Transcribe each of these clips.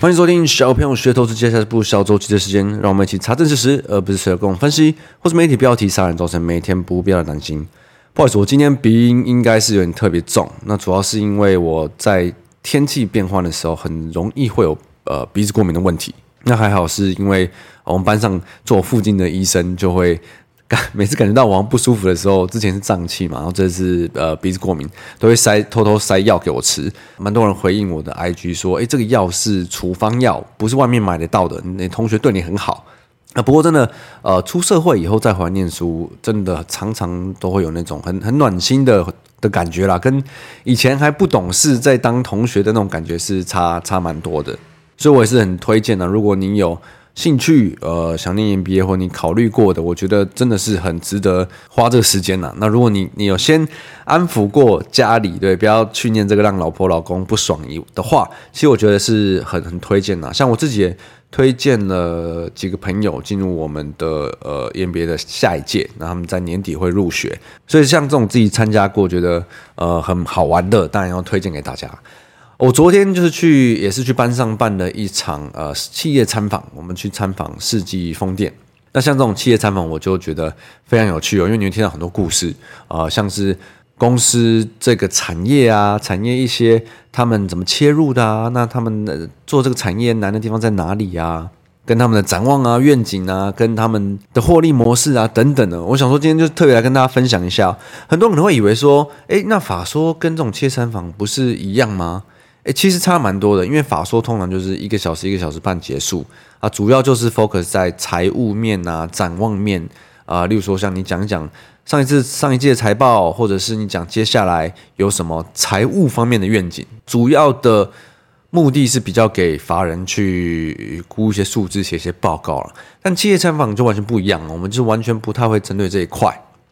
欢迎收听小朋友学投资，接下来不小周期的时间，让我们一起查证事实，而不是随便跟我分析，或是媒体标题杀人，造成每天不必要的担心。不好意思，我今天鼻音应该是有点特别重，那主要是因为我在天气变换的时候，很容易会有呃鼻子过敏的问题。那还好是因为我们班上坐我附近的医生就会。每次感觉到我不舒服的时候，之前是胀气嘛，然后这次呃鼻子过敏，都会塞偷偷塞药给我吃。蛮多人回应我的 IG 说，哎，这个药是处方药，不是外面买得到的。你同学对你很好啊。不过真的，呃，出社会以后再回来念书，真的常常都会有那种很很暖心的的感觉啦，跟以前还不懂事在当同学的那种感觉是差差蛮多的。所以我也是很推荐的，如果您有。兴趣呃，想念 MBA 或你考虑过的，我觉得真的是很值得花这个时间呐。那如果你你有先安抚过家里，对，不要去念这个让老婆老公不爽的话，其实我觉得是很很推荐呐。像我自己也推荐了几个朋友进入我们的呃 MBA 的下一届，那他们在年底会入学。所以像这种自己参加过觉得呃很好玩的，当然要推荐给大家。我昨天就是去，也是去班上办了一场呃企业参访，我们去参访世纪风电。那像这种企业参访，我就觉得非常有趣哦，因为你会听到很多故事啊、呃，像是公司这个产业啊，产业一些他们怎么切入的啊，那他们做这个产业难的地方在哪里啊？跟他们的展望啊、愿景啊，跟他们的获利模式啊等等的。我想说，今天就特别来跟大家分享一下。很多人可能会以为说，诶，那法说跟这种企业参访不是一样吗？诶，其实差蛮多的，因为法说通常就是一个小时、一个小时半结束啊，主要就是 focus 在财务面啊、展望面啊，例如说像你讲一讲上一次上一季的财报，或者是你讲接下来有什么财务方面的愿景，主要的目的是比较给法人去估一些数字、写一些报告了。但企业参访就完全不一样，我们就完全不太会针对这一块。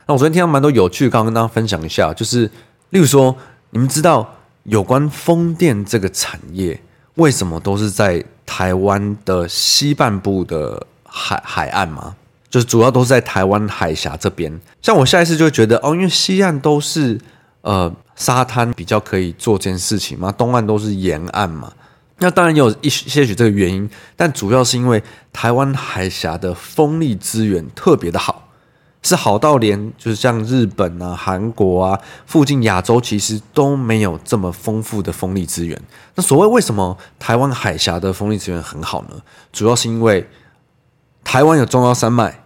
那我昨天听到蛮多有趣，刚刚跟大家分享一下，就是例如说，你们知道。有关风电这个产业，为什么都是在台湾的西半部的海海岸吗？就是主要都是在台湾海峡这边。像我下一次就觉得哦，因为西岸都是呃沙滩，比较可以做这件事情嘛，东岸都是沿岸嘛。那当然有一些许这个原因，但主要是因为台湾海峡的风力资源特别的好。是好到连就是像日本啊、韩国啊附近亚洲，其实都没有这么丰富的风力资源。那所谓为什么台湾海峡的风力资源很好呢？主要是因为台湾有中央山脉，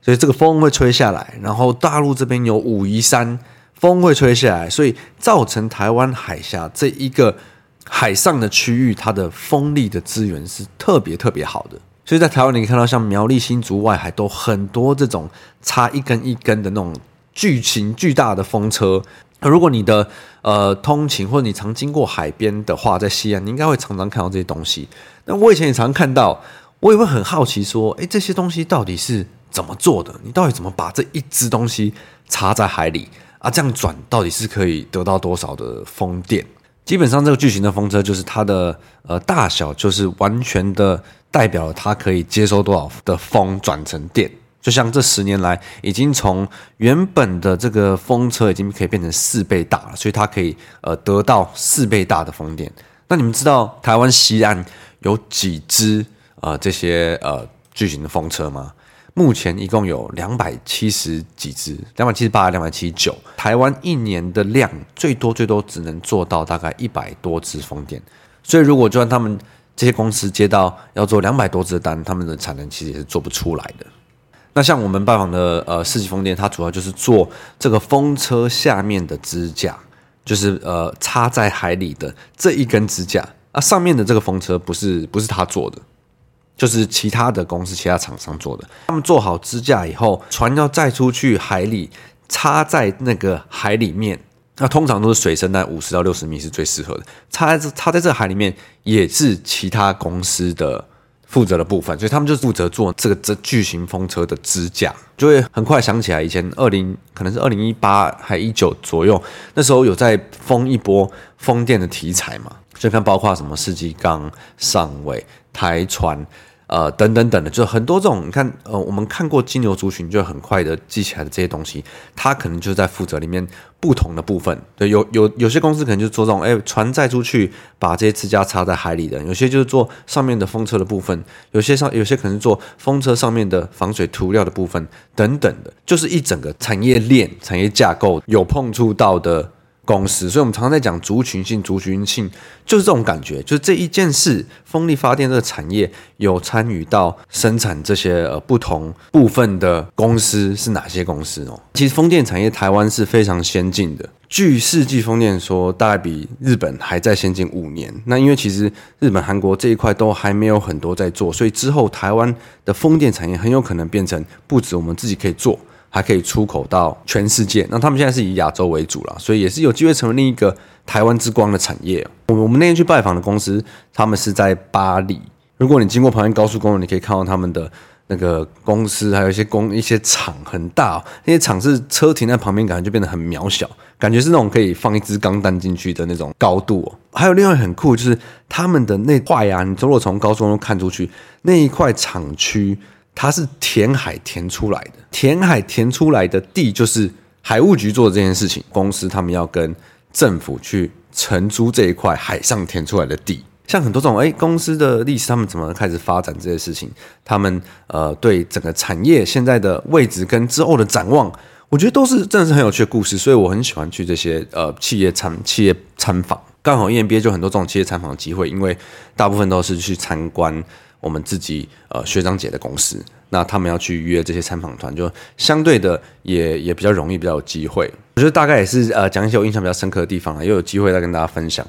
所以这个风会吹下来，然后大陆这边有武夷山，风会吹下来，所以造成台湾海峡这一个海上的区域，它的风力的资源是特别特别好的。所以在台湾，你可以看到像苗栗、新竹外海都很多这种插一根一根的那种巨型巨大的风车。如果你的呃通勤或者你常经过海边的话，在西岸，你应该会常常看到这些东西。那我以前也常看到，我也会很好奇说，诶，这些东西到底是怎么做的？你到底怎么把这一只东西插在海里啊？这样转到底是可以得到多少的风电？基本上，这个巨型的风车就是它的呃大小，就是完全的代表它可以接收多少的风转成电。就像这十年来，已经从原本的这个风车已经可以变成四倍大了，所以它可以呃得到四倍大的风电。那你们知道台湾西岸有几只呃这些呃巨型的风车吗？目前一共有两百七十几只，两百七十八、两百七十九。台湾一年的量最多最多只能做到大概一百多只风电，所以如果就算他们这些公司接到要做两百多只的单，他们的产能其实也是做不出来的。那像我们拜访的呃世纪风电，它主要就是做这个风车下面的支架，就是呃插在海里的这一根支架啊，上面的这个风车不是不是他做的。就是其他的公司、其他厂商做的。他们做好支架以后，船要载出去海里，插在那个海里面。那通常都是水深在五十到六十米是最适合的。插在这插在这个海里面，也是其他公司的负责的部分，所以他们就负责做这个这巨型风车的支架。就会很快想起来，以前二零可能是二零一八还一九左右，那时候有在疯一波风电的题材嘛，就看包括什么世纪钢、上位、台船。呃，等等等的，就很多这种，你看，呃，我们看过金牛族群，就很快的记起来的这些东西，它可能就在负责里面不同的部分。对，有有有些公司可能就做这种，哎，船载出去，把这些支架插在海里的；有些就是做上面的风车的部分；有些上有些可能是做风车上面的防水涂料的部分，等等的，就是一整个产业链、产业架构有碰触到的。公司，所以我们常常在讲族群性、族群性，就是这种感觉，就是这一件事，风力发电这个产业有参与到生产这些呃不同部分的公司是哪些公司哦？其实风电产业台湾是非常先进的，据世纪风电说，大概比日本还在先进五年。那因为其实日本、韩国这一块都还没有很多在做，所以之后台湾的风电产业很有可能变成不止我们自己可以做。还可以出口到全世界。那他们现在是以亚洲为主了，所以也是有机会成为另一个台湾之光的产业。我我们那天去拜访的公司，他们是在巴黎。如果你经过旁边高速公路，你可以看到他们的那个公司，还有一些工一些厂很大。那些厂是车停在旁边，感觉就变得很渺小，感觉是那种可以放一支钢弹进去的那种高度。还有另外很酷，就是他们的那块呀，你如果从高速公路看出去，那一块厂区。它是填海填出来的，填海填出来的地就是海务局做的这件事情。公司他们要跟政府去承租这一块海上填出来的地。像很多这种诶公司的历史，他们怎么开始发展这些事情？他们呃对整个产业现在的位置跟之后的展望，我觉得都是真的是很有趣的故事。所以我很喜欢去这些呃企业参企业参访。刚好 EMBA 就很多这种企业参访的机会，因为大部分都是去参观。我们自己呃学长姐的公司，那他们要去约这些参访团，就相对的也也比较容易，比较有机会。我觉得大概也是呃讲一些我印象比较深刻的地方啊，又有机会再跟大家分享。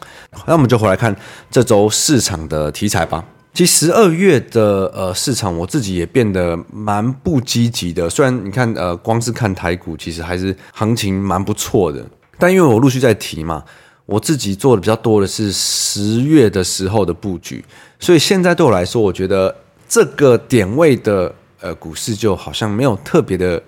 那我们就回来看这周市场的题材吧。其实十二月的呃市场，我自己也变得蛮不积极的。虽然你看呃光是看台股，其实还是行情蛮不错的，但因为我陆续在提嘛。我自己做的比较多的是十月的时候的布局，所以现在对我来说，我觉得这个点位的呃股市就好像没有特别的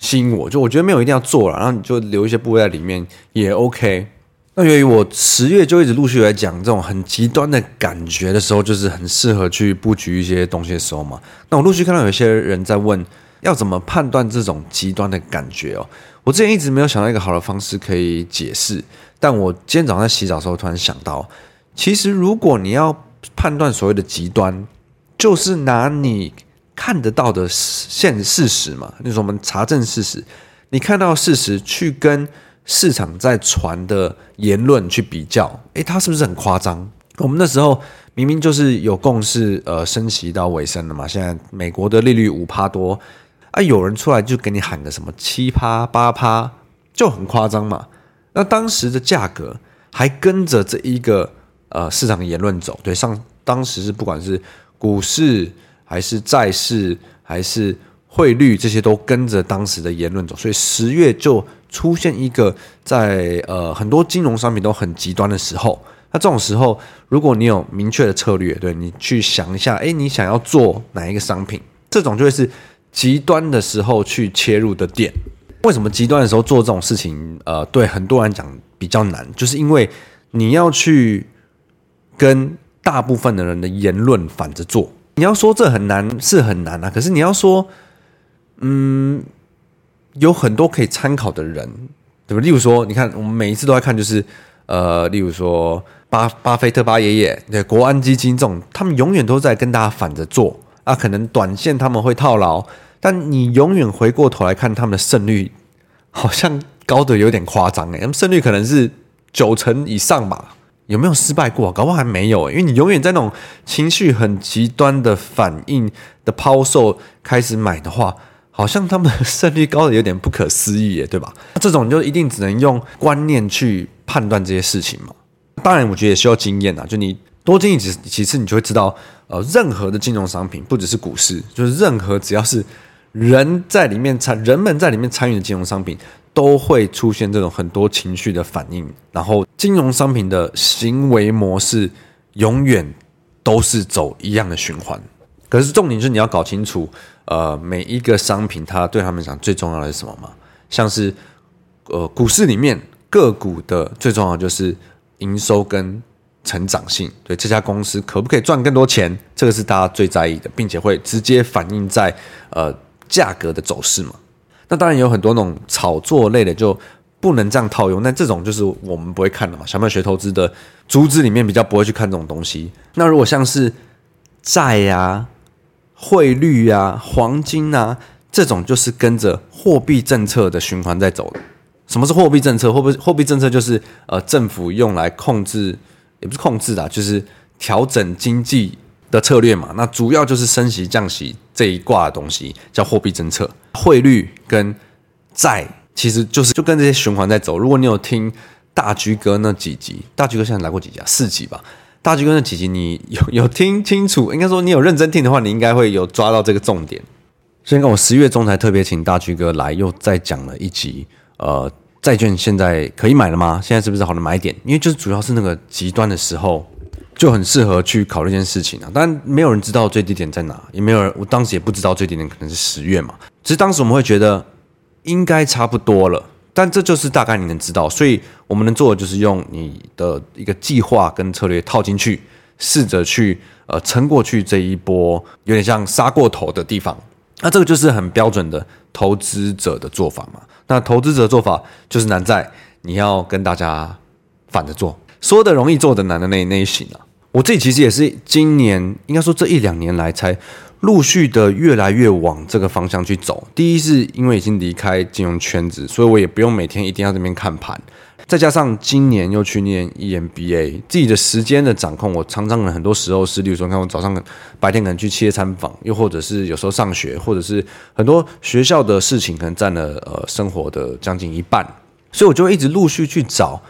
吸引我，就我觉得没有一定要做了，然后你就留一些部位在里面也 OK。那由于我十月就一直陆续来讲这种很极端的感觉的时候，就是很适合去布局一些东西的时候嘛。那我陆续看到有些人在问，要怎么判断这种极端的感觉哦？我之前一直没有想到一个好的方式可以解释。但我今天早上在洗澡的时候，突然想到，其实如果你要判断所谓的极端，就是拿你看得到的现事实嘛，就是我们查证事实，你看到事实去跟市场在传的言论去比较，诶，它是不是很夸张？我们那时候明明就是有共识，呃，升息到尾声了嘛，现在美国的利率五趴多，啊，有人出来就给你喊个什么七趴八趴，就很夸张嘛。那当时的价格还跟着这一个呃市场言论走，对，上当时是不管是股市还是债市还是汇率，这些都跟着当时的言论走，所以十月就出现一个在呃很多金融商品都很极端的时候。那这种时候，如果你有明确的策略，对，你去想一下，诶，你想要做哪一个商品，这种就会是极端的时候去切入的点。为什么极端的时候做这种事情，呃，对很多人讲比较难，就是因为你要去跟大部分的人的言论反着做。你要说这很难，是很难啊。可是你要说，嗯，有很多可以参考的人，对吧？例如说，你看我们每一次都在看，就是呃，例如说巴巴菲特巴爷爷，对，国安基金这种，他们永远都在跟大家反着做啊。可能短线他们会套牢。但你永远回过头来看他们的胜率，好像高得有点夸张诶，他们胜率可能是九成以上吧？有没有失败过？搞不好还没有，因为你永远在那种情绪很极端的反应的抛售开始买的话，好像他们的胜率高得有点不可思议诶，对吧？那 这种就一定只能用观念去判断这些事情嘛。当然，我觉得也需要经验啊，就你。多经历几几次，你就会知道，呃，任何的金融商品，不只是股市，就是任何只要是人在里面参，人们在里面参与的金融商品，都会出现这种很多情绪的反应。然后，金融商品的行为模式永远都是走一样的循环。可是重点是你要搞清楚，呃，每一个商品它对他们讲最重要的是什么嘛？像是，呃，股市里面个股的最重要就是营收跟成长性，对这家公司可不可以赚更多钱，这个是大家最在意的，并且会直接反映在呃价格的走势嘛。那当然有很多那种炒作类的就不能这样套用，那这种就是我们不会看的嘛。小朋友学投资的主旨里面比较不会去看这种东西。那如果像是债呀。汇率啊，黄金啊，这种就是跟着货币政策的循环在走的。什么是货币政策？货币货币政策就是呃政府用来控制，也不是控制的，就是调整经济的策略嘛。那主要就是升息、降息这一挂的东西叫货币政策。汇率跟债其实就是就跟这些循环在走。如果你有听大居哥那几集，大居哥现在来过几集啊？四集吧。大居哥那几集，你有 有听清楚？应该说你有认真听的话，你应该会有抓到这个重点。所以，我十月中才特别请大居哥来，又再讲了一集。呃，债券现在可以买了吗？现在是不是好的买点？因为就是主要是那个极端的时候，就很适合去考虑这件事情啊。但，没有人知道最低点在哪，也没有人，我当时也不知道最低点可能是十月嘛。只是当时我们会觉得应该差不多了。但这就是大概你能知道，所以我们能做的就是用你的一个计划跟策略套进去，试着去呃撑过去这一波有点像杀过头的地方。那这个就是很标准的投资者的做法嘛。那投资者的做法就是难在你要跟大家反着做，说的容易做的难的那那一型啊。我自己其实也是今年应该说这一两年来才。陆续的越来越往这个方向去走。第一是因为已经离开金融圈子，所以我也不用每天一定要这边看盘。再加上今年又去念 EMBA，自己的时间的掌控，我常常很多时候是，例如说，看我早上白天可能去企业参访，又或者是有时候上学，或者是很多学校的事情，可能占了呃生活的将近一半，所以我就会一直陆续去找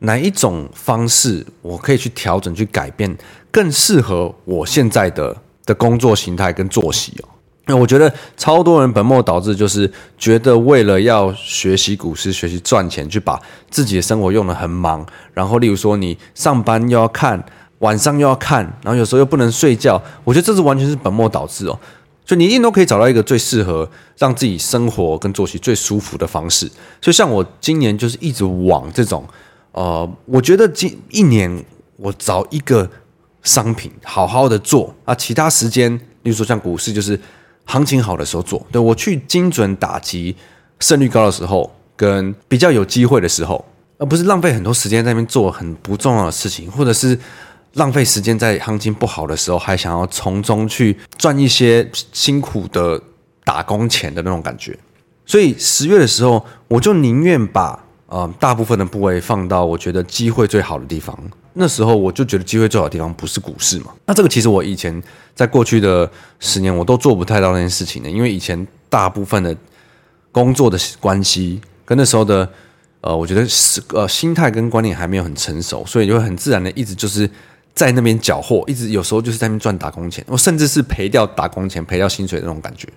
哪一种方式，我可以去调整、去改变，更适合我现在的。的工作形态跟作息哦，那我觉得超多人本末倒置，就是觉得为了要学习股市、学习赚钱，去把自己的生活用得很忙。然后，例如说你上班又要看，晚上又要看，然后有时候又不能睡觉。我觉得这是完全是本末倒置哦。所以你一定都可以找到一个最适合让自己生活跟作息最舒服的方式。所以像我今年就是一直往这种，呃，我觉得今一年我找一个。商品好好的做啊，其他时间，例如说像股市，就是行情好的时候做。对，我去精准打击胜率高的时候，跟比较有机会的时候，而不是浪费很多时间在那边做很不重要的事情，或者是浪费时间在行情不好的时候，还想要从中去赚一些辛苦的打工钱的那种感觉。所以十月的时候，我就宁愿把呃大部分的部位放到我觉得机会最好的地方。那时候我就觉得机会最好的地方不是股市嘛。那这个其实我以前在过去的十年我都做不太到那件事情的，因为以前大部分的工作的关系跟那时候的呃，我觉得是呃心态跟观念还没有很成熟，所以就会很自然的一直就是在那边搅和，一直有时候就是在那边赚打工钱，我甚至是赔掉打工钱、赔掉薪水那种感觉。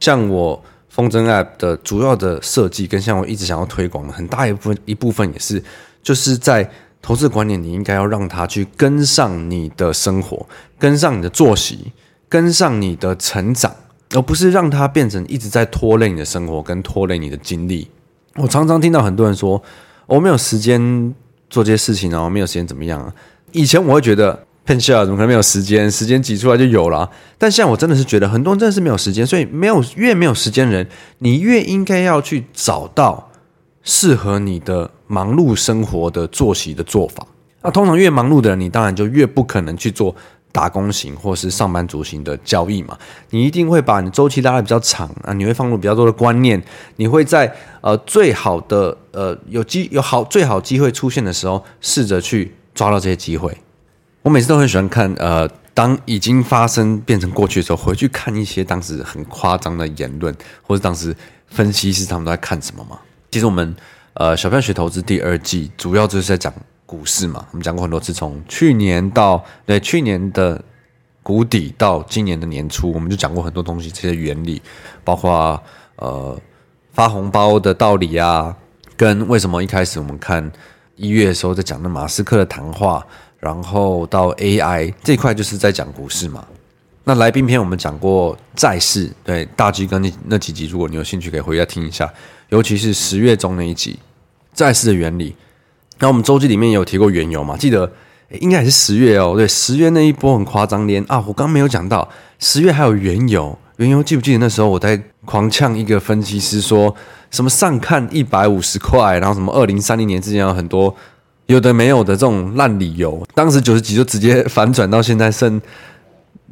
像我风筝 App 的主要的设计跟像我一直想要推广的很大一部分一部分也是就是在。投资观念，你应该要让它去跟上你的生活，跟上你的作息，跟上你的成长，而不是让它变成一直在拖累你的生活，跟拖累你的精力。我常常听到很多人说，我没有时间做这些事情啊，我没有时间怎么样啊？以前我会觉得骗笑，怎么可能没有时间？时间挤出来就有了。但现在我真的是觉得，很多人真的是没有时间，所以没有越没有时间人，你越应该要去找到适合你的。忙碌生活的作息的做法，那通常越忙碌的人，你当然就越不可能去做打工型或是上班族型的交易嘛。你一定会把你周期拉得比较长啊，你会放入比较多的观念，你会在呃最好的呃有机有好最好机会出现的时候，试着去抓到这些机会。我每次都很喜欢看呃，当已经发生变成过去的时候，回去看一些当时很夸张的言论，或者当时分析师他们都在看什么嘛。其实我们。呃，小票学投资第二季主要就是在讲股市嘛，我们讲过很多次，从去年到对去年的谷底到今年的年初，我们就讲过很多东西，这些原理，包括呃发红包的道理啊，跟为什么一开始我们看一月的时候在讲的马斯克的谈话，然后到 AI 这块就是在讲股市嘛。那来宾篇我们讲过债市，对大 G 跟那那几集，如果你有兴趣，可以回家听一下，尤其是十月中那一集债市的原理。那我们周记里面也有提过原油嘛，记得应该也是十月哦，对，十月那一波很夸张，连啊，我刚没有讲到十月还有原油，原油记不记得那时候我在狂呛一个分析师说什么上看一百五十块，然后什么二零三零年之前有很多有的没有的这种烂理由，当时九十几就直接反转到现在剩。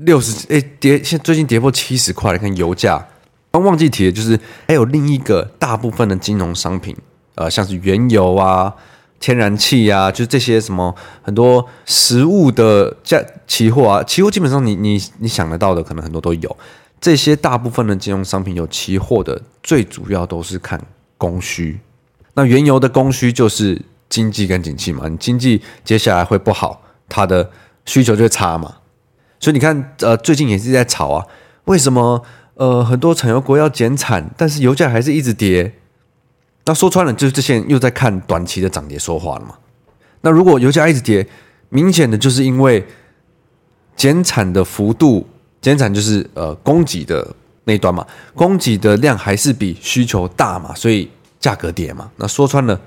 六十哎跌，现最近跌破七十块，你看油价。刚忘记提的就是还有另一个大部分的金融商品，呃，像是原油啊、天然气啊，就这些什么很多实物的价期货啊，期货基本上你你你想得到的可能很多都有。这些大部分的金融商品有期货的，最主要都是看供需。那原油的供需就是经济跟景气嘛，你经济接下来会不好，它的需求就会差嘛。所以你看，呃，最近也是在炒啊，为什么呃很多产油国要减产，但是油价还是一直跌？那说穿了，就是这些人又在看短期的涨跌说话了嘛。那如果油价一直跌，明显的就是因为减产的幅度，减产就是呃供给的那端嘛，供给的量还是比需求大嘛，所以价格跌嘛。那说穿了，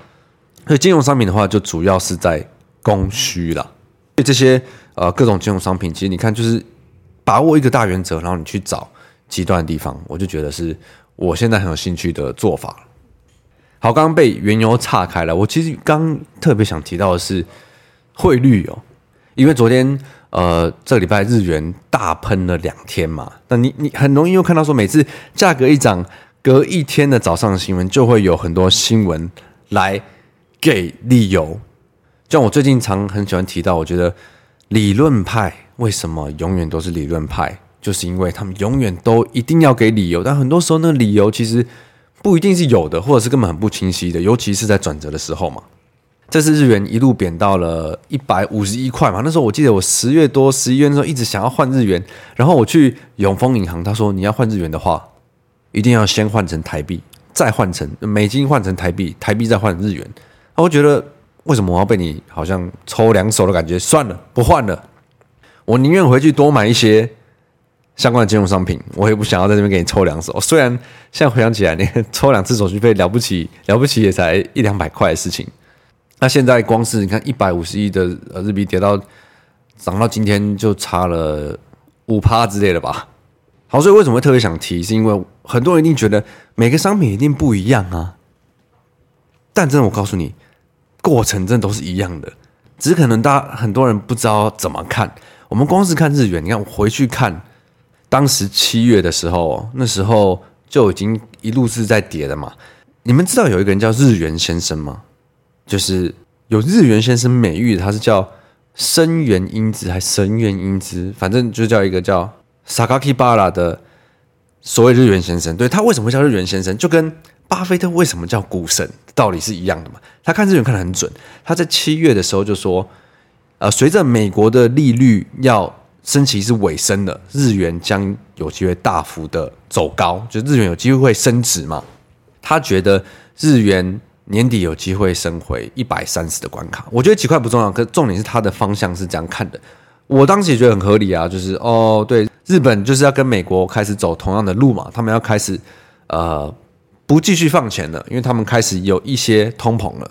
所以金融商品的话，就主要是在供需了。所以这些。呃，各种金融商品，其实你看，就是把握一个大原则，然后你去找极端的地方，我就觉得是我现在很有兴趣的做法。好，刚刚被原油岔开了，我其实刚特别想提到的是汇率哦，因为昨天呃这个礼拜日元大喷了两天嘛，那你你很容易又看到说，每次价格一涨，隔一天的早上新闻就会有很多新闻来给理由，就像我最近常很喜欢提到，我觉得。理论派为什么永远都是理论派？就是因为他们永远都一定要给理由，但很多时候那理由其实不一定是有的，或者是根本很不清晰的，尤其是在转折的时候嘛。这次日元一路贬到了一百五十一块嘛，那时候我记得我十月多十一月的时候一直想要换日元，然后我去永丰银行，他说你要换日元的话，一定要先换成台币，再换成美金换成台币，台币再换日元。我觉得。为什么我要被你好像抽两手的感觉？算了，不换了。我宁愿回去多买一些相关的金融商品，我也不想要在这边给你抽两手。虽然现在回想起来，你抽两次手续费了不起，了不起也才一两百块的事情。那现在光是你看一百五十亿的日币跌到涨到今天就差了五趴之类的吧。好，所以为什么会特别想提？是因为很多人一定觉得每个商品一定不一样啊。但真的，我告诉你。过程真的都是一样的，只是可能大家很多人不知道怎么看。我们光是看日元，你看我回去看，当时七月的时候，那时候就已经一路是在跌的嘛。你们知道有一个人叫日元先生吗？就是有日元先生美誉，他是叫生元英子还神元英子，反正就叫一个叫 Sakakibara 的所谓日元先生。对，他为什么会叫日元先生？就跟巴菲特为什么叫股神？道理是一样的嘛？他看日元看得很准。他在七月的时候就说：“呃，随着美国的利率要升息是尾声的，日元将有机会大幅的走高，就日元有机会会升值嘛。”他觉得日元年底有机会升回一百三十的关卡。我觉得几块不重要，可重点是他的方向是这样看的。我当时也觉得很合理啊，就是哦，对，日本就是要跟美国开始走同样的路嘛，他们要开始呃。不继续放钱了，因为他们开始有一些通膨了。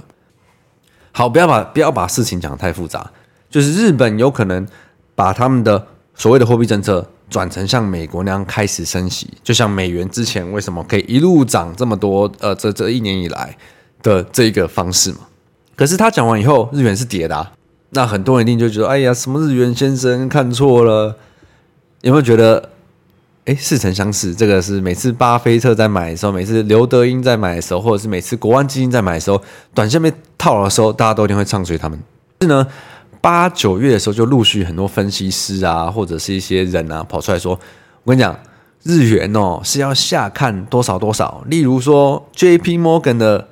好，不要把不要把事情讲得太复杂，就是日本有可能把他们的所谓的货币政策转成像美国那样开始升息，就像美元之前为什么可以一路涨这么多？呃，这这一年以来的这一个方式嘛。可是他讲完以后，日元是跌的，那很多人一定就觉得，哎呀，什么日元先生看错了？有没有觉得？哎，似曾相识，这个是每次巴菲特在买的时候，每次刘德英在买的时候，或者是每次国安基金在买的时候，短线被套牢的时候，大家都一定会唱衰他们。是呢，八九月的时候就陆续很多分析师啊，或者是一些人啊，跑出来说：“我跟你讲，日元哦是要下看多少多少。”例如说，J.P. Morgan 的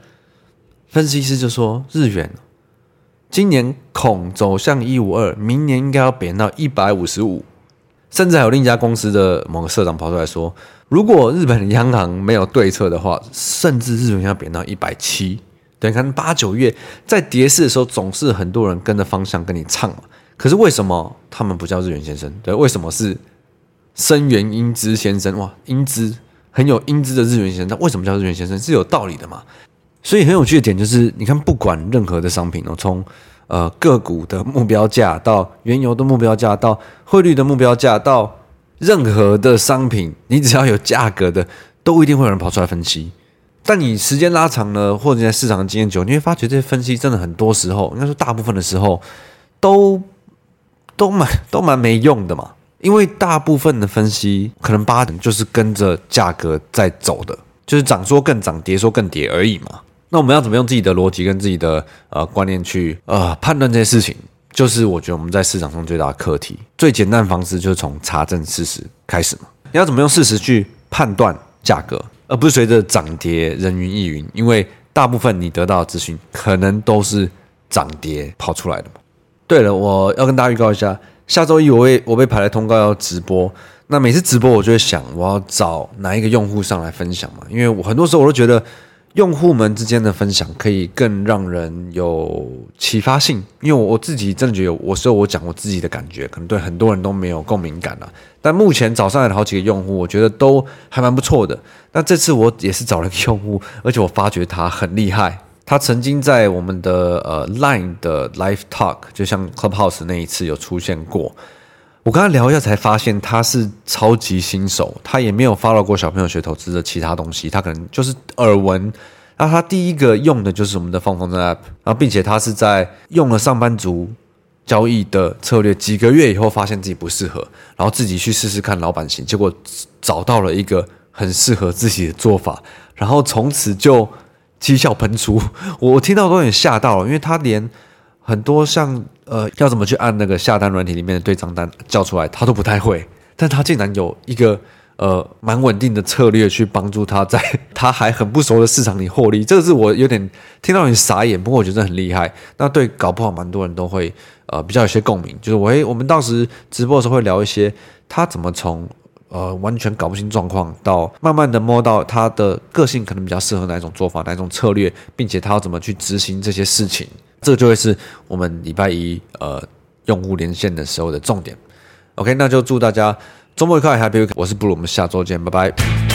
分析师就说，日元今年恐走向一五二，明年应该要贬到一百五十五。甚至还有另一家公司的某个社长跑出来说，如果日本的央行没有对策的话，甚至日元要贬到一百七。对，看八九月在跌市的时候，总是很多人跟着方向跟你唱嘛。可是为什么他们不叫日元先生？对，为什么是森原英之先生？哇，英之很有英姿的日元先生，那为什么叫日元先生？是有道理的嘛？所以很有趣的点就是，你看，不管任何的商品哦，从呃个股的目标价到原油的目标价，到汇率的目标价，到任何的商品，你只要有价格的，都一定会有人跑出来分析。但你时间拉长了，或者在市场经验久，你会发觉这些分析真的很多时候，应该说大部分的时候，都都蛮都蛮没用的嘛。因为大部分的分析可能八成就是跟着价格在走的，就是涨说更涨，跌说更跌而已嘛。那我们要怎么用自己的逻辑跟自己的呃观念去呃判断这些事情？就是我觉得我们在市场上最大的课题，最简单的方式就是从查证事实开始嘛。你要怎么用事实去判断价格？而不是随着涨跌人云亦云，因为大部分你得到的资讯可能都是涨跌跑出来的嘛。对了，我要跟大家预告一下，下周一我会我被排来通告要直播。那每次直播我就会想，我要找哪一个用户上来分享嘛？因为我很多时候我都觉得。用户们之间的分享可以更让人有启发性，因为我自己真的觉得，我说我讲我自己的感觉，可能对很多人都没有共鸣感了。但目前找上来的好几个用户，我觉得都还蛮不错的。那这次我也是找了一个用户，而且我发觉他很厉害。他曾经在我们的呃 Line 的 Live Talk，就像 Clubhouse 那一次有出现过。我跟他聊一下，才发现他是超级新手，他也没有 follow 过小朋友学投资的其他东西，他可能就是耳闻。那他第一个用的就是我们的放风筝 app，然后并且他是在用了上班族交易的策略几个月以后，发现自己不适合，然后自己去试试看老板型，结果找到了一个很适合自己的做法，然后从此就绩效喷出。我听到都有点吓到了，因为他连很多像。呃，要怎么去按那个下单软体里面的对账单叫出来，他都不太会，但他竟然有一个呃蛮稳定的策略去帮助他在他还很不熟的市场里获利，这个是我有点听到有点傻眼，不过我觉得很厉害。那对搞不好蛮多人都会呃比较有些共鸣，就是我诶，我们当时直播的时候会聊一些他怎么从呃完全搞不清状况到慢慢的摸到他的个性可能比较适合哪一种做法，哪一种策略，并且他要怎么去执行这些事情。这就会是我们礼拜一呃用户连线的时候的重点。OK，那就祝大家周末愉快，Happy 我是布鲁，我们下周见，拜拜。